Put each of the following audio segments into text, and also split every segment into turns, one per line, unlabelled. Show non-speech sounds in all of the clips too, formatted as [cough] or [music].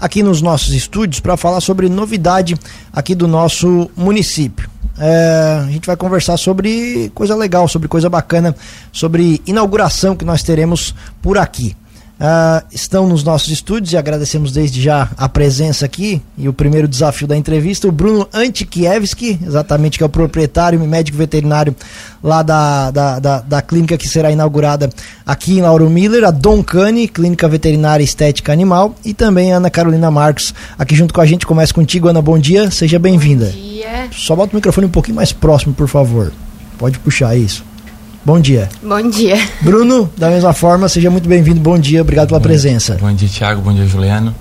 aqui nos nossos estúdios para falar sobre novidade aqui do nosso município. É, a gente vai conversar sobre coisa legal, sobre coisa bacana, sobre inauguração que nós teremos por aqui. Uh, estão nos nossos estúdios e agradecemos desde já a presença aqui e o primeiro desafio da entrevista, o Bruno Antikiewski, exatamente que é o proprietário e médico veterinário lá da, da, da, da, clínica que será inaugurada aqui em Lauro Miller, a Don Cane, Clínica Veterinária Estética Animal, e também a Ana Carolina Marcos, aqui junto com a gente. Começa contigo, Ana, bom dia, seja bem-vinda. Bom dia. Só bota o microfone um pouquinho mais próximo, por favor. Pode puxar isso. Bom dia.
Bom dia.
Bruno, da mesma forma, seja muito bem-vindo. Bom dia, obrigado pela
bom,
presença.
Bom dia, Thiago. Bom dia, Juliano.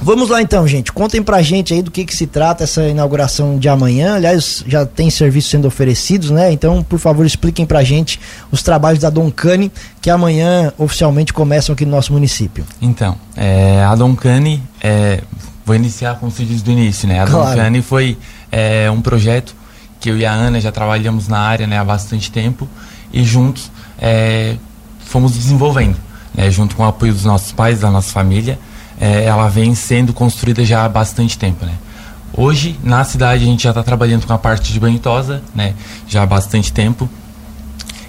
Vamos lá então, gente. Contem pra gente aí do que, que se trata essa inauguração de amanhã. Aliás, já tem serviços sendo oferecidos, né? Então, por favor, expliquem pra gente os trabalhos da Doncani, que amanhã oficialmente começam aqui no nosso município.
Então, é, a Doncani, é, vou iniciar com se diz do início, né? A claro. Doncani foi é, um projeto que eu e a Ana já trabalhamos na área né, há bastante tempo e juntos é, fomos desenvolvendo, né, junto com o apoio dos nossos pais, da nossa família, é, ela vem sendo construída já há bastante tempo, né. Hoje, na cidade, a gente já está trabalhando com a parte de banho tosa, né, já há bastante tempo,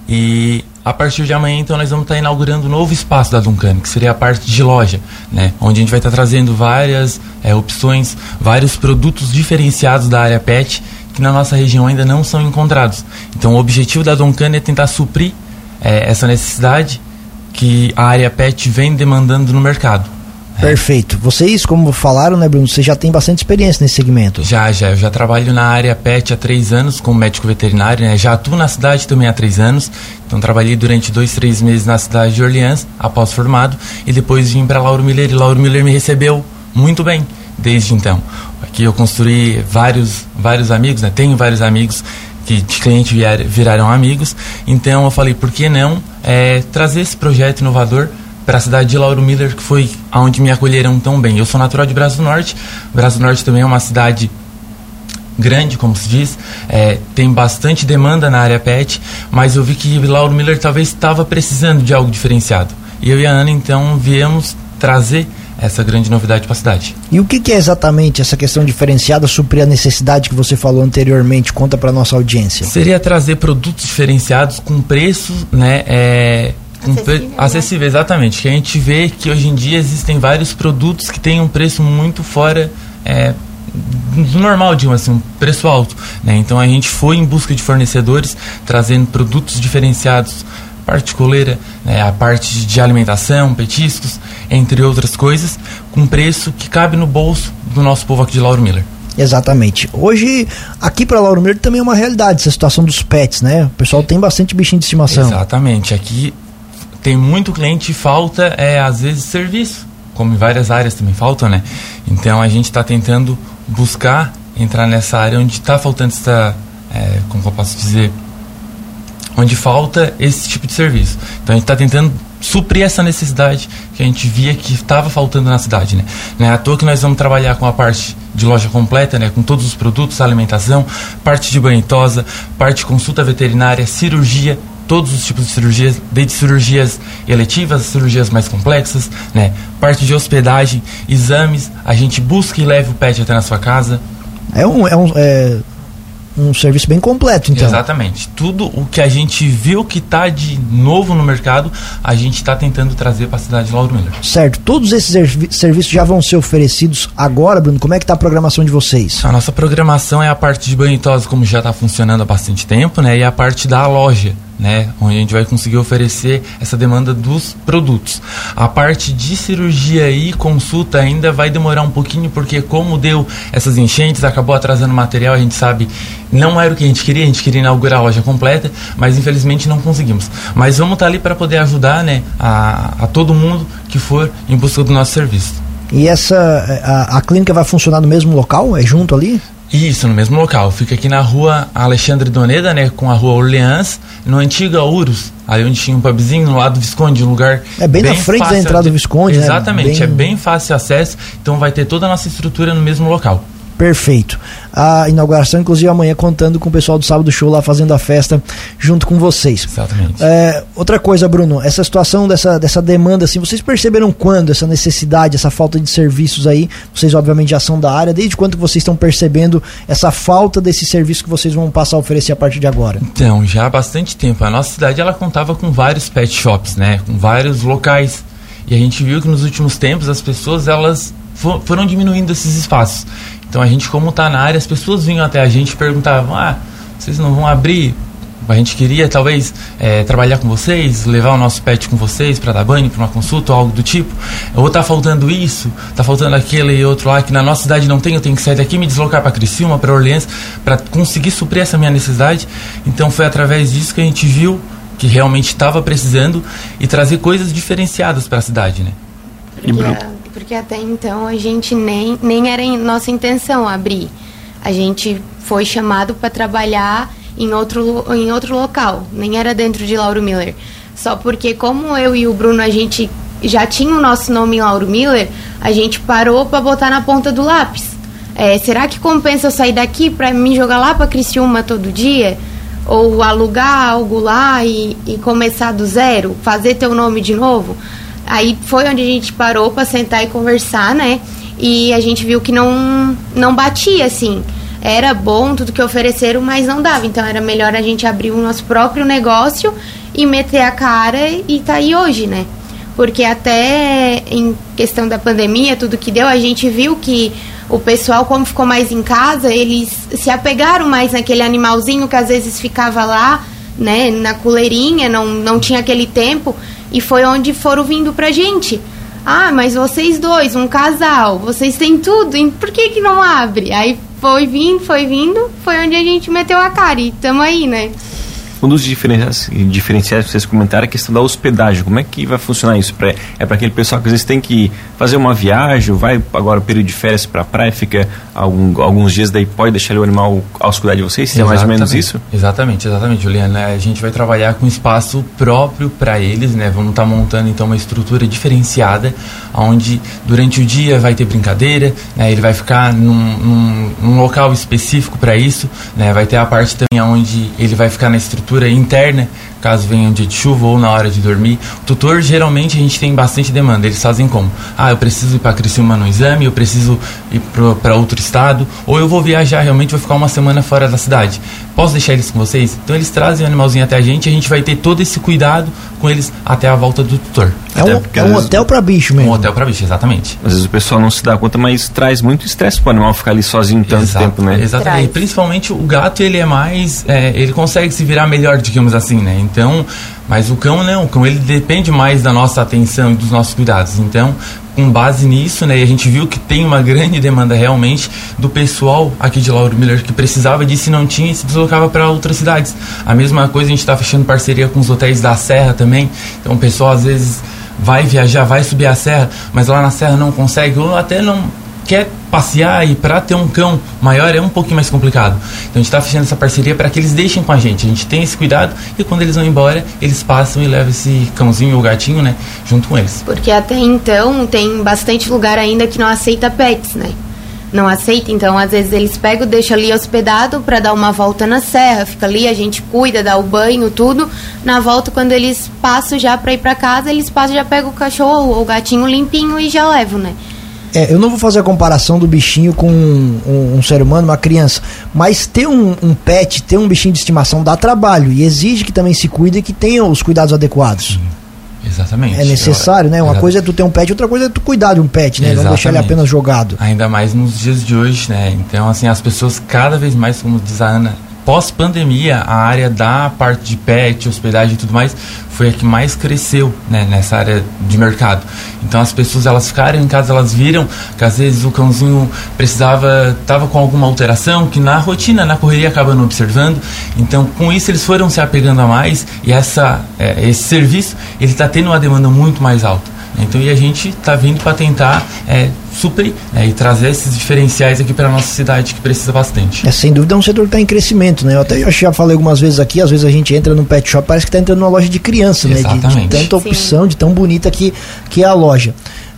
e a partir de amanhã, então, nós vamos estar tá inaugurando um novo espaço da Duncan, que seria a parte de loja, né? Onde a gente vai estar tá trazendo várias é, opções, vários produtos diferenciados da área pet que na nossa região ainda não são encontrados. Então, o objetivo da Doncana é tentar suprir é, essa necessidade que a área pet vem demandando no mercado.
Perfeito. Vocês, como falaram, né, Bruno, você já tem bastante experiência nesse segmento.
Já, já. Eu já trabalho na área pet há três anos como médico veterinário, né? Já atuo na cidade também há três anos. Então, trabalhei durante dois, três meses na cidade de Orleans, após formado, e depois vim para Lauro Miller. E Lauro Miller me recebeu muito bem desde então. Aqui eu construí vários, vários amigos, né? Tenho vários amigos que de cliente vier, viraram amigos. Então eu falei, por que não é, trazer esse projeto inovador para a cidade de Lauro Miller, que foi aonde me acolheram tão bem. Eu sou natural de Braço do Norte. Braço do Norte também é uma cidade grande, como se diz, é, tem bastante demanda na área pet, mas eu vi que Lauro Miller talvez estava precisando de algo diferenciado. E eu e a Ana então viemos trazer essa grande novidade para a cidade.
E o que, que, é exatamente essa questão diferenciada suprir a necessidade que você falou anteriormente? Conta para nossa audiência.
Seria trazer produtos diferenciados com preço, né? É, com acessível, pre... acessível, exatamente. Que a gente vê que hoje em dia existem vários produtos que têm um preço muito fora é, do normal, digamos assim, um preço alto. Né? Então a gente foi em busca de fornecedores, trazendo produtos diferenciados parte coleira, né, a parte de alimentação, petiscos, entre outras coisas, com preço que cabe no bolso do nosso povo aqui de Lauro Miller.
Exatamente. Hoje, aqui para Lauro Miller também é uma realidade essa situação dos pets, né? O pessoal tem bastante bichinho de estimação.
Exatamente. Aqui tem muito cliente e falta, é, às vezes, serviço, como em várias áreas também faltam, né? Então a gente está tentando buscar entrar nessa área onde está faltando essa, é, como eu posso dizer, onde falta esse tipo de serviço. Então a gente está tentando suprir essa necessidade que a gente via que estava faltando na cidade, né? Não é à toa que nós vamos trabalhar com a parte de loja completa, né? Com todos os produtos, alimentação, parte de banho tosa, parte de consulta veterinária, cirurgia, todos os tipos de cirurgias, desde cirurgias eletivas, cirurgias mais complexas, né? Parte de hospedagem, exames, a gente busca e leva o pet até na sua casa.
É um, é um é um serviço bem completo, então.
Exatamente. Tudo o que a gente viu que está de novo no mercado, a gente está tentando trazer para a cidade de Lauro Miller.
Certo. Todos esses serviços já vão ser oferecidos agora, Bruno? Como é que está a programação de vocês?
A nossa programação é a parte de banho e tosa, como já está funcionando há bastante tempo, né? E a parte da loja né, onde a gente vai conseguir oferecer essa demanda dos produtos. A parte de cirurgia e consulta ainda vai demorar um pouquinho, porque como deu essas enchentes, acabou atrasando material, a gente sabe, não era o que a gente queria, a gente queria inaugurar a loja completa, mas infelizmente não conseguimos. Mas vamos estar ali para poder ajudar né, a, a todo mundo que for em busca do nosso serviço.
E essa a, a clínica vai funcionar no mesmo local? É junto ali?
Isso, no mesmo local. Fica aqui na rua Alexandre Doneda, né? Com a rua Orleans, no antigo Urus, ali onde tinha um pubzinho, no lado do Visconde, um lugar.
É bem, bem na frente da entrada do Visconde,
Exatamente, né? Bem... é bem fácil acesso, então vai ter toda a nossa estrutura no mesmo local.
Perfeito. A inauguração, inclusive, amanhã contando com o pessoal do Sábado Show lá fazendo a festa junto com vocês.
Exatamente.
É, outra coisa, Bruno, essa situação dessa, dessa demanda, assim, vocês perceberam quando essa necessidade, essa falta de serviços aí? Vocês, obviamente, já são da área. Desde quando vocês estão percebendo essa falta desse serviço que vocês vão passar a oferecer a partir de agora?
Então, já há bastante tempo. A nossa cidade ela contava com vários pet shops, né? Com vários locais. E a gente viu que nos últimos tempos as pessoas elas foram diminuindo esses espaços. Então a gente, como está na área, as pessoas vinham até a gente e perguntavam: ah, vocês não vão abrir? A gente queria talvez é, trabalhar com vocês, levar o nosso pet com vocês para dar banho, para uma consulta ou algo do tipo. Ou tá faltando isso, tá faltando aquele e outro lá que na nossa cidade não tem, eu tenho que sair daqui e me deslocar para Criciúma, para Orleans, para conseguir suprir essa minha necessidade. Então foi através disso que a gente viu que realmente estava precisando e trazer coisas diferenciadas para a cidade, né?
Porque, porque até então a gente nem, nem era nossa intenção abrir. A gente foi chamado para trabalhar em outro, em outro local, nem era dentro de Lauro Miller. Só porque como eu e o Bruno a gente já tinha o nosso nome em Lauro Miller, a gente parou para botar na ponta do lápis. É, será que compensa eu sair daqui para me jogar lá para Criciúma todo dia? Ou alugar algo lá e, e começar do zero? Fazer teu nome de novo? Aí foi onde a gente parou para sentar e conversar, né? E a gente viu que não, não batia, assim. Era bom tudo que ofereceram, mas não dava. Então era melhor a gente abrir o nosso próprio negócio e meter a cara e tá aí hoje, né? Porque até em questão da pandemia, tudo que deu, a gente viu que o pessoal, como ficou mais em casa, eles se apegaram mais naquele animalzinho que às vezes ficava lá, né, na coleirinha, não, não tinha aquele tempo. E foi onde foram vindo pra gente. Ah, mas vocês dois, um casal, vocês têm tudo, por que que não abre? Aí foi vindo, foi vindo, foi onde a gente meteu a cara e tamo aí, né?
Um dos diferenciais, diferenciais que vocês comentaram é a questão da hospedagem. Como é que vai funcionar isso? Pra, é para aquele pessoal que às vezes tem que fazer uma viagem, vai agora o período de férias para a praia, fica algum, alguns dias, daí pode deixar o animal aos cuidar de vocês? É mais ou menos isso?
Exatamente, exatamente, Juliana. A gente vai trabalhar com espaço próprio para eles, né? Vamos estar tá montando então uma estrutura diferenciada, onde durante o dia vai ter brincadeira, né? ele vai ficar num, num, num local específico para isso, né? vai ter a parte também onde ele vai ficar na estrutura interna, caso venha um dia de chuva ou na hora de dormir. O tutor, geralmente, a gente tem bastante demanda. Eles fazem como? Ah, eu preciso ir para Criciúma no exame, eu preciso ir para outro estado, ou eu vou viajar, realmente vou ficar uma semana fora da cidade. Posso deixar eles com vocês? Então eles trazem o animalzinho até a gente e a gente vai ter todo esse cuidado com eles até a volta do tutor.
É um, é um hotel para bicho mesmo.
Um hotel para bicho, exatamente.
Às vezes o pessoal não se dá conta, mas traz muito estresse para o animal ficar ali sozinho tanto Exato, tempo, né?
Exatamente. Principalmente o gato, ele é mais. É, ele consegue se virar melhor, digamos assim, né? Então, mas o cão não, o cão ele depende mais da nossa atenção e dos nossos cuidados. Então, com base nisso, né, a gente viu que tem uma [laughs] grande demanda realmente do pessoal aqui de Lauro Miller que precisava disso e não tinha e se deslocava para outras cidades. A mesma coisa a gente está fechando parceria com os hotéis da Serra também. Então o pessoal às vezes vai viajar, vai subir a serra, mas lá na serra não consegue ou até não quer passear e para ter um cão maior é um pouquinho mais complicado. Então a gente está fechando essa parceria para que eles deixem com a gente. A gente tem esse cuidado e quando eles vão embora, eles passam e levam esse cãozinho ou gatinho, né, junto com eles.
Porque até então tem bastante lugar ainda que não aceita pets, né? Não aceita, então às vezes eles pegam, deixam ali hospedado para dar uma volta na serra, fica ali, a gente cuida, dá o banho, tudo. Na volta, quando eles passam já para ir para casa, eles passam já pegam o cachorro ou o gatinho limpinho e já levam, né?
É, eu não vou fazer a comparação do bichinho com um, um, um ser humano, uma criança, mas ter um, um, pet, ter um bichinho de estimação dá trabalho e exige que também se cuide e que tenha os cuidados adequados. Sim.
Exatamente.
É necessário, né? Uma Exatamente. coisa é tu ter um pet, outra coisa é tu cuidar de um pet, né? Exatamente. Não deixar ele apenas jogado.
Ainda mais nos dias de hoje, né? Então, assim, as pessoas cada vez mais, como diz a Ana, pós-pandemia, a área da parte de pet, hospedagem e tudo mais, foi a que mais cresceu né, nessa área de mercado. Então as pessoas elas ficaram em casa, elas viram que às vezes o cãozinho precisava, estava com alguma alteração, que na rotina, na correria acaba não observando. Então com isso eles foram se apegando a mais e essa, é, esse serviço ele está tendo uma demanda muito mais alta. Então, e a gente está vindo para tentar é, suprir né, e trazer esses diferenciais aqui para a nossa cidade que precisa bastante.
É, sem dúvida é um setor que está em crescimento, né? Eu até eu já falei algumas vezes aqui, às vezes a gente entra no pet shop, parece que está entrando numa loja de criança, Exatamente. né? De, de tanta opção, Sim. de tão bonita que, que é a loja.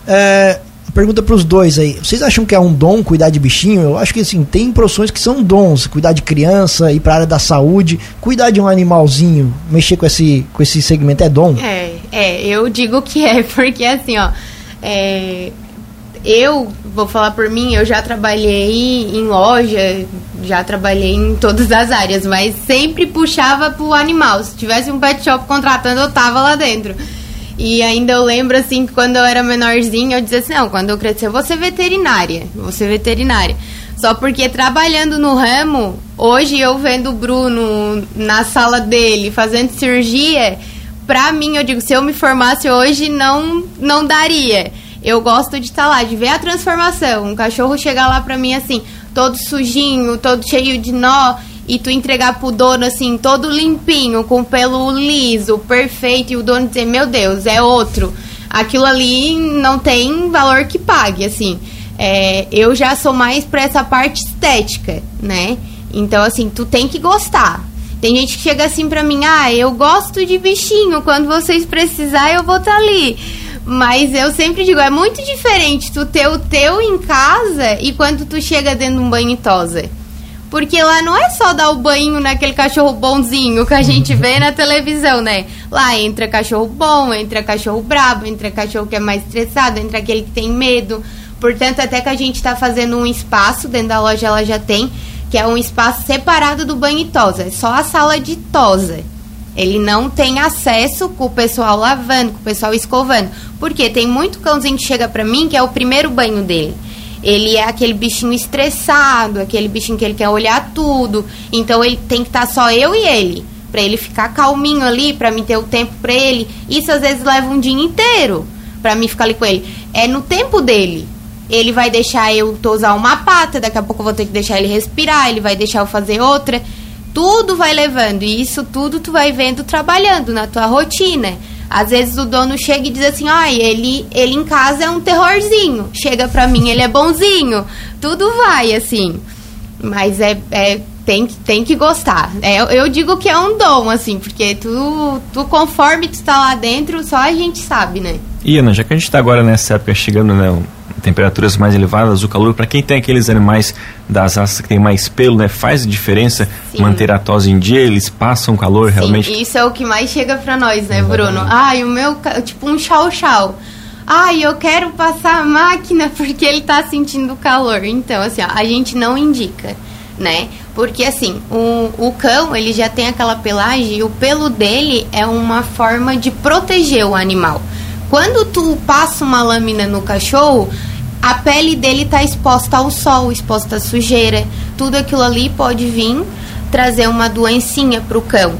É, pergunta para os dois aí. Vocês acham que é um dom cuidar de bichinho? Eu acho que assim, tem profissões que são dons, cuidar de criança, ir para a área da saúde, cuidar de um animalzinho, mexer com esse com esse segmento é dom?
É, é, eu digo que é, [laughs] porque assim, ó, é, eu vou falar por mim, eu já trabalhei em loja, já trabalhei em todas as áreas, mas sempre puxava pro animal. Se tivesse um pet shop contratando, eu tava lá dentro. E ainda eu lembro assim que quando eu era menorzinha, eu dizia assim: "Não, quando eu crescer, eu vou ser veterinária, vou ser veterinária". Só porque trabalhando no ramo, hoje eu vendo o Bruno na sala dele fazendo cirurgia, pra mim eu digo, se eu me formasse hoje não não daria eu gosto de estar tá lá, de ver a transformação. Um cachorro chegar lá pra mim assim, todo sujinho, todo cheio de nó, e tu entregar pro dono assim, todo limpinho, com pelo liso, perfeito, e o dono dizer, meu Deus, é outro. Aquilo ali não tem valor que pague, assim. É, eu já sou mais pra essa parte estética, né? Então, assim, tu tem que gostar. Tem gente que chega assim pra mim, ah, eu gosto de bichinho, quando vocês precisar eu vou estar tá ali. Mas eu sempre digo, é muito diferente tu ter o teu em casa e quando tu chega dentro de um banho tosa. Porque lá não é só dar o banho naquele cachorro bonzinho que a gente vê na televisão, né? Lá entra cachorro bom, entra cachorro brabo, entra cachorro que é mais estressado, entra aquele que tem medo. Portanto, até que a gente está fazendo um espaço, dentro da loja ela já tem, que é um espaço separado do banho e tosa. É só a sala de tosa. Ele não tem acesso com o pessoal lavando, com o pessoal escovando. Porque tem muito cãozinho que chega pra mim que é o primeiro banho dele. Ele é aquele bichinho estressado, aquele bichinho que ele quer olhar tudo. Então ele tem que estar tá só eu e ele. Pra ele ficar calminho ali, pra mim ter o tempo pra ele. Isso às vezes leva um dia inteiro pra mim ficar ali com ele. É no tempo dele. Ele vai deixar eu tosar uma pata, daqui a pouco eu vou ter que deixar ele respirar, ele vai deixar eu fazer outra tudo vai levando e isso tudo tu vai vendo trabalhando na tua rotina. Às vezes o dono chega e diz assim: "Ai, ele ele em casa é um terrorzinho. Chega pra mim, ele é bonzinho". Tudo vai assim. Mas é, é tem, tem que gostar. É, eu digo que é um dom, assim, porque tu, tu, conforme tu está lá dentro, só a gente sabe, né?
E Ana, já que a gente está agora nessa época chegando, né, temperaturas mais elevadas, o calor, para quem tem aqueles animais das raças que tem mais pelo, né, faz diferença Sim. manter a tosse em dia, eles passam calor Sim, realmente.
Isso é o que mais chega para nós, né, Exatamente. Bruno? Ai, o meu, tipo um chau-chau. Ai, eu quero passar a máquina [laughs] porque ele tá sentindo calor. Então, assim, ó, a gente não indica, né? Porque assim, o, o cão, ele já tem aquela pelagem e o pelo dele é uma forma de proteger o animal. Quando tu passa uma lâmina no cachorro, a pele dele está exposta ao sol, exposta à sujeira. Tudo aquilo ali pode vir trazer uma doencinha para o cão.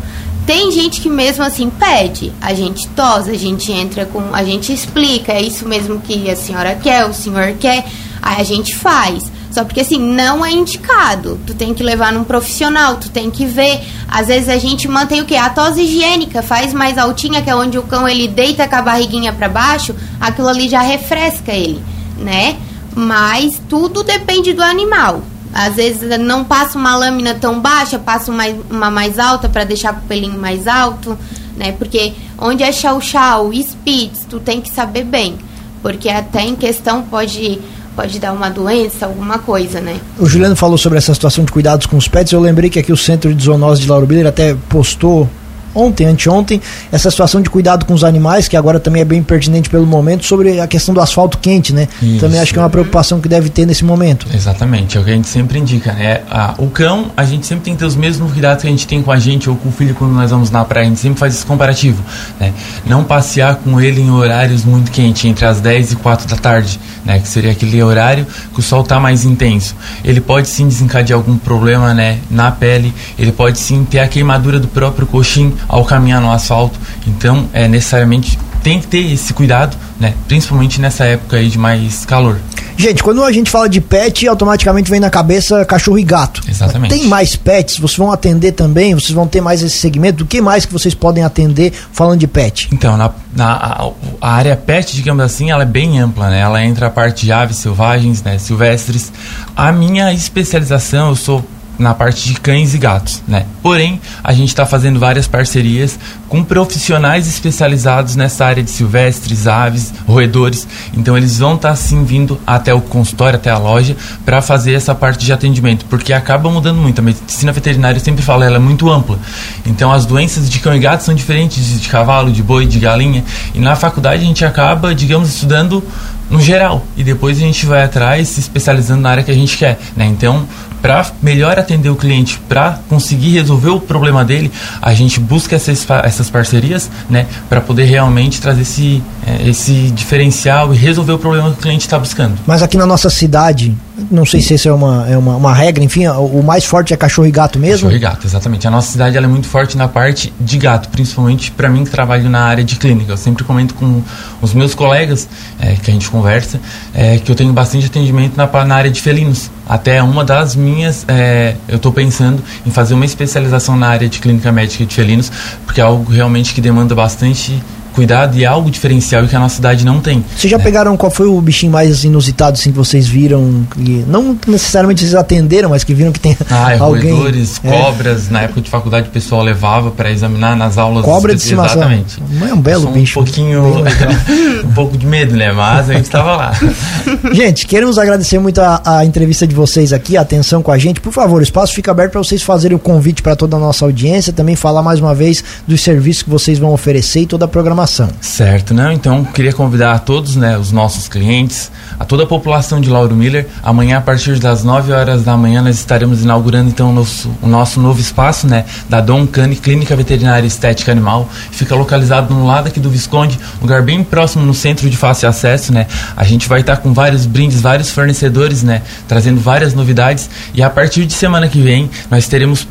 Tem gente que mesmo assim pede, a gente tosa, a gente entra com, a gente explica, é isso mesmo que a senhora quer, o senhor quer, aí a gente faz. Só porque assim, não é indicado. Tu tem que levar num profissional, tu tem que ver. Às vezes a gente mantém o quê? A tosse higiênica, faz mais altinha, que é onde o cão ele deita com a barriguinha para baixo, aquilo ali já refresca ele né? Mas tudo depende do animal. Às vezes não passa uma lâmina tão baixa, passa uma, uma mais alta para deixar o pelinho mais alto, né? Porque onde é chau-chau, spitz, tu tem que saber bem. Porque até em questão pode pode dar uma doença, alguma coisa, né?
O Juliano falou sobre essa situação de cuidados com os pets. Eu lembrei que aqui o Centro de Zoonose de Lauro Biller até postou ontem, anteontem, essa situação de cuidado com os animais, que agora também é bem pertinente pelo momento, sobre a questão do asfalto quente, né? Isso. Também acho que é uma preocupação que deve ter nesse momento.
Exatamente, é o que a gente sempre indica, né? O cão, a gente sempre tem que ter os mesmos cuidados que a gente tem com a gente ou com o filho quando nós vamos na praia, a gente sempre faz esse comparativo, né? Não passear com ele em horários muito quentes, entre as 10 e 4 da tarde, né? Que seria aquele horário que o sol está mais intenso. Ele pode sim desencadear algum problema, né? Na pele, ele pode sim ter a queimadura do próprio coxim, ao caminhar no asfalto. Então, é necessariamente tem que ter esse cuidado, né? Principalmente nessa época aí de mais calor.
Gente, quando a gente fala de pet, automaticamente vem na cabeça cachorro e gato.
Exatamente.
Tem mais pets? Vocês vão atender também? Vocês vão ter mais esse segmento? O que mais que vocês podem atender falando de pet?
Então, na, na a, a, área pet, digamos assim, ela é bem ampla, né? Ela entra a parte de aves selvagens, né? Silvestres. A minha especialização, eu sou na parte de cães e gatos, né? Porém, a gente está fazendo várias parcerias com profissionais especializados nessa área de silvestres, aves, roedores. Então, eles vão estar tá, sim vindo até o consultório, até a loja, para fazer essa parte de atendimento, porque acaba mudando muito. A medicina veterinária eu sempre falo, ela é muito ampla. Então, as doenças de cão e gato são diferentes de cavalo, de boi, de galinha. E na faculdade a gente acaba, digamos, estudando no geral e depois a gente vai atrás se especializando na área que a gente quer, né? Então, para melhor atender o cliente, para conseguir resolver o problema dele, a gente busca essas, essas parcerias, né, para poder realmente trazer esse, é, esse diferencial e resolver o problema que o cliente está buscando.
Mas aqui na nossa cidade, não sei se isso é uma, é uma, uma regra, enfim, o mais forte é cachorro e gato mesmo?
Cachorro e gato, exatamente. A nossa cidade é muito forte na parte de gato, principalmente para mim que trabalho na área de clínica. Eu sempre comento com os meus colegas é, que a gente conversa é, que eu tenho bastante atendimento na, na área de felinos. Até uma das minhas, é, eu estou pensando em fazer uma especialização na área de clínica médica de felinos, porque é algo realmente que demanda bastante cuidado e é algo diferencial que a nossa cidade não tem.
Vocês já
né?
pegaram qual foi o bichinho mais inusitado assim que vocês viram? Que não necessariamente vocês atenderam, mas que viram que tem
ah, é,
alguém...
roedores, é. cobras. Na época de faculdade o pessoal levava para examinar nas aulas.
Cobra de estimação.
Exatamente.
Não é um belo bicho.
Um pouquinho, [laughs] um pouco de medo, né? Mas a gente estava lá. [laughs]
Gente, queremos agradecer muito a, a, entrevista de vocês aqui, a atenção com a gente. Por favor, o espaço fica aberto para vocês fazerem o convite para toda a nossa audiência, também falar mais uma vez dos serviços que vocês vão oferecer e toda a programação.
Certo certo, né? Então, queria convidar a todos, né, os nossos clientes, a toda a população de Lauro Miller. Amanhã, a partir das 9 horas da manhã, nós estaremos inaugurando então o nosso, o nosso novo espaço, né, da Dom Cane Clínica Veterinária Estética Animal. Fica localizado no lado aqui do Visconde, lugar bem próximo no centro de fácil acesso, né? A gente vai estar com vários brindes, vários fornecedores, né, trazendo várias novidades e a partir de semana que vem nós teremos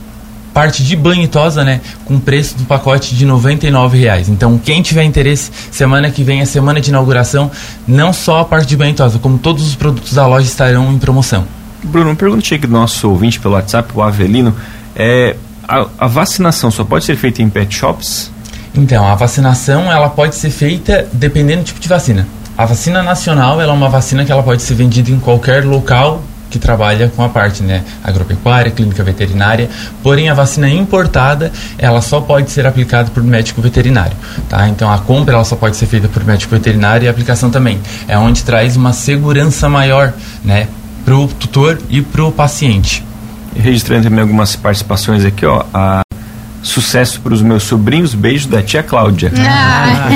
parte de banho e tosa, né, com preço do pacote de R$ reais. Então, quem tiver interesse, semana que vem é semana de inauguração, não só a parte de banho e tosa, como todos os produtos da loja estarão em promoção.
Bruno, uma pergunta aqui do nosso ouvinte pelo WhatsApp, o Avelino, é a, a vacinação só pode ser feita em pet shops?
Então, a vacinação ela pode ser feita dependendo do tipo de vacina. A vacina nacional ela é uma vacina que ela pode ser vendida em qualquer local que trabalha com a parte né, agropecuária, clínica veterinária, porém a vacina importada ela só pode ser aplicada por médico veterinário, tá? Então a compra ela só pode ser feita por médico veterinário e a aplicação também é onde traz uma segurança maior, né, para o tutor e para o paciente.
registrando também algumas participações aqui, ó, a Sucesso para os meus sobrinhos, beijo da tia Cláudia. Ah.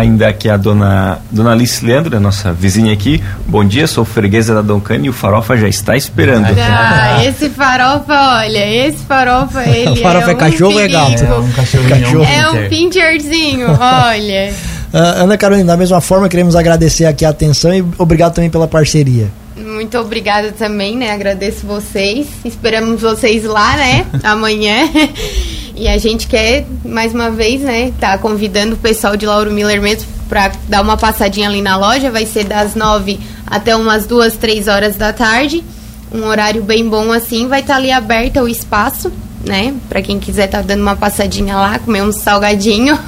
Ainda aqui a dona, dona Alice Leandro, nossa vizinha aqui. Bom dia, sou freguesa da Doncani e o Farofa já está esperando.
Ah, esse Farofa, olha, esse Farofa, [laughs] ele
o Farofa é, é um cachorro ou é gato?
É um cachorrinho.
É um pincherzinho, olha.
Uh, Ana Carolina, da mesma forma, queremos agradecer aqui a atenção e obrigado também pela parceria.
Muito obrigada também, né? Agradeço vocês. Esperamos vocês lá, né? [laughs] Amanhã. E a gente quer, mais uma vez, né? Tá convidando o pessoal de Lauro Miller mesmo para dar uma passadinha ali na loja. Vai ser das nove até umas duas, três horas da tarde. Um horário bem bom assim. Vai estar tá ali aberto o espaço, né? Para quem quiser estar tá dando uma passadinha lá, comer um salgadinho.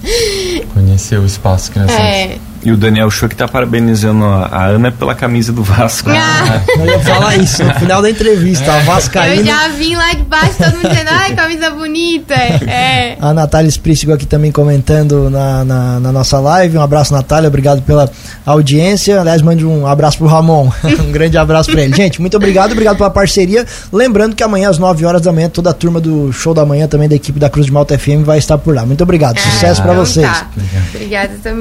[laughs]
Conhecer o espaço que nós
é,
e o Daniel Show que tá parabenizando a Ana pela camisa do Vasco.
Ah. Eu ia falar isso no final da entrevista. A Vascaína.
Eu já vim lá de baixo, todo mundo dizendo, ai, camisa bonita. É.
A Natália Sprícigo aqui também comentando na, na, na, nossa live. Um abraço, Natália. Obrigado pela audiência. Aliás, mande um abraço pro Ramon. [laughs] um grande abraço pra ele. Gente, muito obrigado. Obrigado pela parceria. Lembrando que amanhã, às 9 horas da manhã, toda a turma do show da manhã também da equipe da Cruz de Malta FM vai estar por lá. Muito obrigado. Ah, Sucesso para então vocês. Tá.
Obrigada também.